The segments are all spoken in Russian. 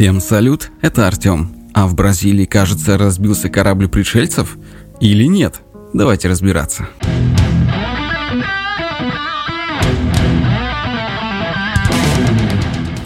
Всем салют, это Артем. А в Бразилии, кажется, разбился корабль пришельцев? Или нет? Давайте разбираться.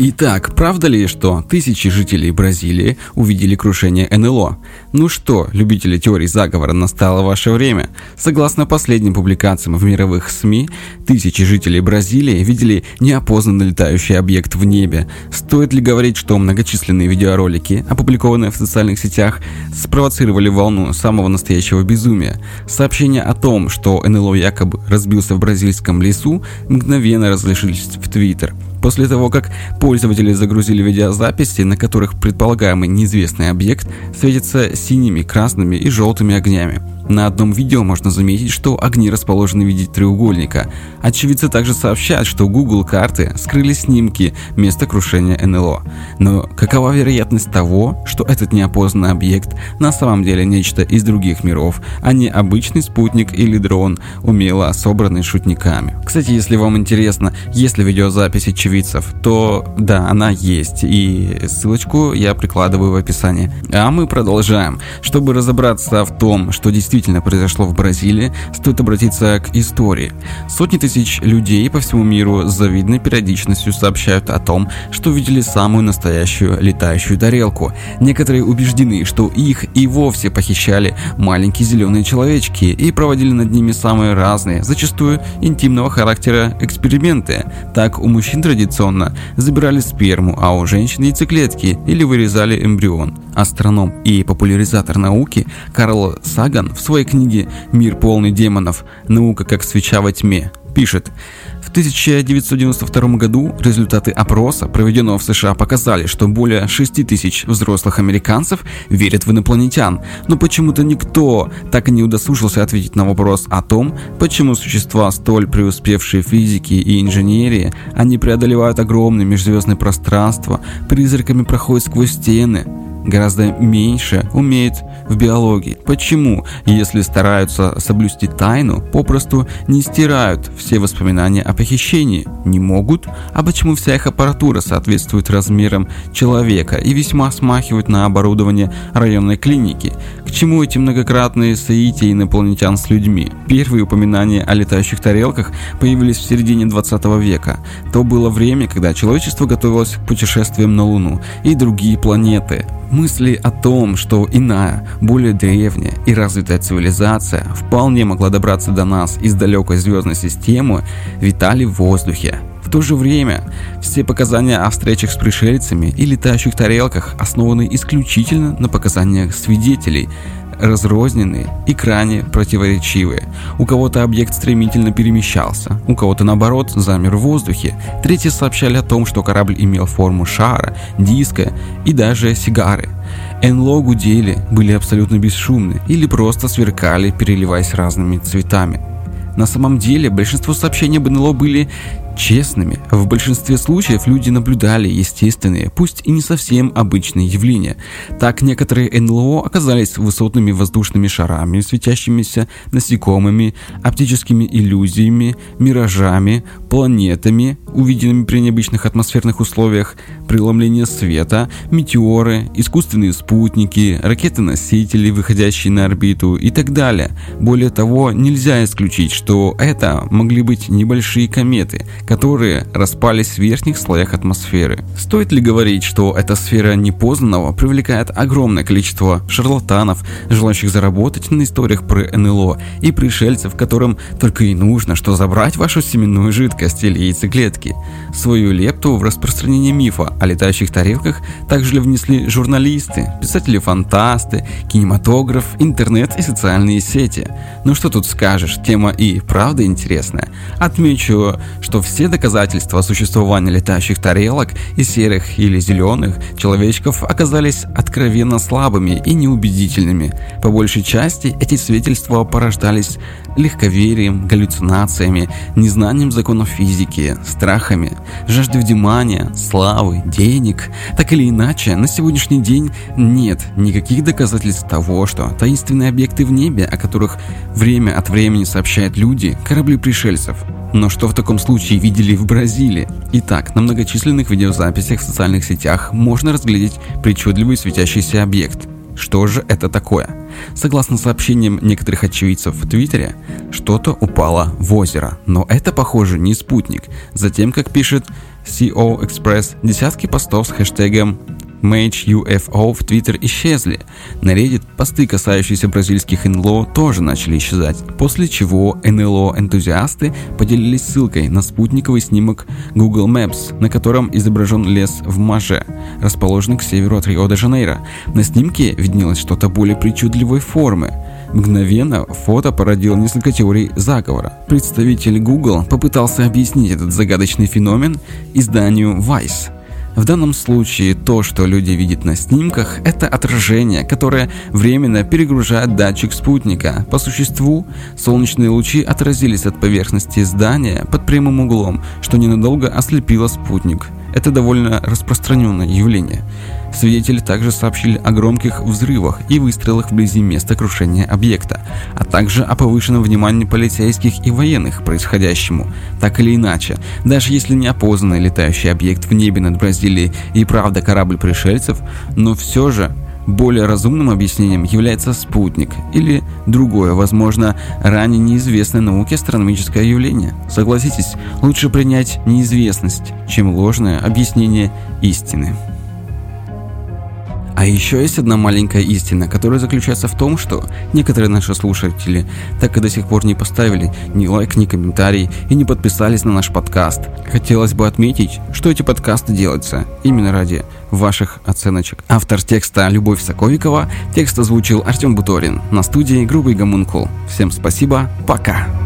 Итак, правда ли, что тысячи жителей Бразилии увидели крушение НЛО? Ну что, любители теорий заговора, настало ваше время. Согласно последним публикациям в мировых СМИ, тысячи жителей Бразилии видели неопознанный летающий объект в небе. Стоит ли говорить, что многочисленные видеоролики, опубликованные в социальных сетях, спровоцировали волну самого настоящего безумия? Сообщения о том, что НЛО якобы разбился в бразильском лесу, мгновенно разрешились в Твиттер. После того, как пользователи загрузили видеозаписи, на которых предполагаемый неизвестный объект светится синими, красными и желтыми огнями. На одном видео можно заметить, что огни расположены в виде треугольника. Очевидцы также сообщают, что Google карты скрыли снимки места крушения НЛО. Но какова вероятность того, что этот неопознанный объект на самом деле нечто из других миров, а не обычный спутник или дрон, умело собранный шутниками? Кстати, если вам интересно, есть ли видеозапись очевидцев, то да, она есть, и ссылочку я прикладываю в описании. А мы продолжаем. Чтобы разобраться в том, что действительно действительно произошло в Бразилии, стоит обратиться к истории. Сотни тысяч людей по всему миру с завидной периодичностью сообщают о том, что видели самую настоящую летающую тарелку. Некоторые убеждены, что их и вовсе похищали маленькие зеленые человечки и проводили над ними самые разные, зачастую интимного характера эксперименты. Так у мужчин традиционно забирали сперму, а у женщин яйцеклетки или вырезали эмбрион. Астроном и популяризатор науки Карл Саган в своей книге «Мир полный демонов. Наука как свеча во тьме» пишет, в 1992 году результаты опроса, проведенного в США, показали, что более 6 тысяч взрослых американцев верят в инопланетян, но почему-то никто так и не удосужился ответить на вопрос о том, почему существа, столь преуспевшие в физике и инженерии, они преодолевают огромное межзвездное пространство, призраками проходят сквозь стены, гораздо меньше умеет в биологии. Почему, если стараются соблюсти тайну, попросту не стирают все воспоминания о похищении? Не могут? А почему вся их аппаратура соответствует размерам человека и весьма смахивает на оборудование районной клиники? К чему эти многократные соития инопланетян с людьми? Первые упоминания о летающих тарелках появились в середине 20 века. То было время, когда человечество готовилось к путешествиям на Луну и другие планеты. Мысли о том, что иная, более древняя и развитая цивилизация вполне могла добраться до нас из далекой звездной системы, витали в воздухе. В то же время все показания о встречах с пришельцами и летающих тарелках основаны исключительно на показаниях свидетелей, разрозненные и крайне противоречивые. У кого-то объект стремительно перемещался, у кого-то наоборот замер в воздухе. Третьи сообщали о том, что корабль имел форму шара, диска и даже сигары. НЛО гудели, были абсолютно бесшумны или просто сверкали, переливаясь разными цветами. На самом деле, большинство сообщений об НЛО были честными. В большинстве случаев люди наблюдали естественные, пусть и не совсем обычные явления. Так некоторые НЛО оказались высотными воздушными шарами, светящимися насекомыми, оптическими иллюзиями, миражами, планетами, увиденными при необычных атмосферных условиях, преломление света, метеоры, искусственные спутники, ракеты-носители, выходящие на орбиту и так далее. Более того, нельзя исключить, что это могли быть небольшие кометы, которые распались в верхних слоях атмосферы. Стоит ли говорить, что эта сфера непознанного привлекает огромное количество шарлатанов, желающих заработать на историях про НЛО и пришельцев, которым только и нужно, что забрать вашу семенную жидкость или яйцеклетки. Свою лепту в распространение мифа о летающих тарелках также внесли журналисты, писатели-фантасты, кинематограф, интернет и социальные сети. Ну что тут скажешь, тема и правда интересная. Отмечу, что все все доказательства существования летающих тарелок и серых или зеленых человечков оказались откровенно слабыми и неубедительными. По большей части эти свидетельства порождались легковерием, галлюцинациями, незнанием законов физики, страхами, жаждой внимания, славы, денег. Так или иначе, на сегодняшний день нет никаких доказательств того, что таинственные объекты в небе, о которых время от времени сообщают люди, корабли пришельцев. Но что в таком случае видели в Бразилии. Итак, на многочисленных видеозаписях в социальных сетях можно разглядеть причудливый светящийся объект. Что же это такое? Согласно сообщениям некоторых очевидцев в Твиттере, что-то упало в озеро. Но это, похоже, не спутник. Затем, как пишет CO Express, десятки постов с хэштегом MageUFO в Твиттер исчезли. На Reddit посты, касающиеся бразильских НЛО, тоже начали исчезать, после чего НЛО-энтузиасты поделились ссылкой на спутниковый снимок Google Maps, на котором изображен лес в Маже, расположенный к северу от Рио-де-Жанейро. На снимке виднелось что-то более причудливой формы. Мгновенно фото породило несколько теорий заговора. Представитель Google попытался объяснить этот загадочный феномен изданию Vice – в данном случае то, что люди видят на снимках, это отражение, которое временно перегружает датчик спутника. По существу, солнечные лучи отразились от поверхности здания под прямым углом, что ненадолго ослепило спутник. Это довольно распространенное явление. Свидетели также сообщили о громких взрывах и выстрелах вблизи места крушения объекта, а также о повышенном внимании полицейских и военных происходящему. Так или иначе, даже если неопознанный летающий объект в небе над Бразилией и правда корабль пришельцев, но все же более разумным объяснением является спутник или другое, возможно, ранее неизвестное науке астрономическое явление. Согласитесь, лучше принять неизвестность, чем ложное объяснение истины. А еще есть одна маленькая истина, которая заключается в том, что некоторые наши слушатели так и до сих пор не поставили ни лайк, ни комментарий и не подписались на наш подкаст. Хотелось бы отметить, что эти подкасты делаются именно ради ваших оценочек. Автор текста Любовь Соковикова, текст озвучил Артем Буторин на студии Грубый Гомункул. Всем спасибо, пока!